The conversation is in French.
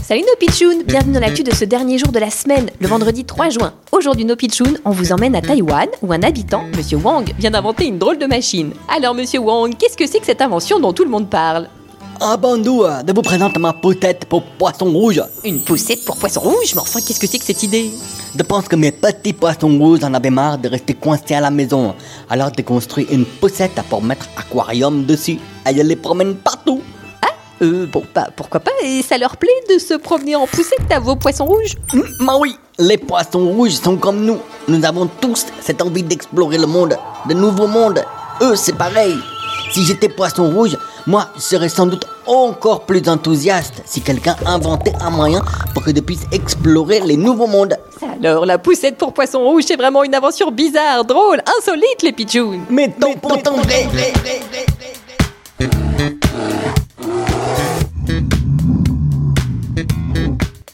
Salut nos pitchouns Bienvenue dans l'actu de ce dernier jour de la semaine, le vendredi 3 juin. Aujourd'hui nos pitchouns, on vous emmène à Taïwan où un habitant, Monsieur Wang, vient d'inventer une drôle de machine. Alors Monsieur Wang, qu'est-ce que c'est que cette invention dont tout le monde parle? Avant nous de vous présenter ma poussette pour poisson rouge. Une poussette pour poisson rouge Mais enfin, qu'est-ce que c'est que cette idée? Je pense que mes petits poissons rouges en avaient marre de rester coincés à la maison. Alors j'ai construit une poussette pour mettre aquarium dessus. Et je les promène partout. Euh, bon, bah pourquoi pas, et ça leur plaît de se promener en poussette à vos poissons rouges Hum, bah oui, les poissons rouges sont comme nous. Nous avons tous cette envie d'explorer le monde, de nouveaux mondes. Eux, c'est pareil. Si j'étais poisson rouge, moi, je serais sans doute encore plus enthousiaste si quelqu'un inventait un moyen pour que je puisse explorer les nouveaux mondes. Alors, la poussette pour poisson rouge, c'est vraiment une invention bizarre, drôle, insolite les pitchouns Mais tant.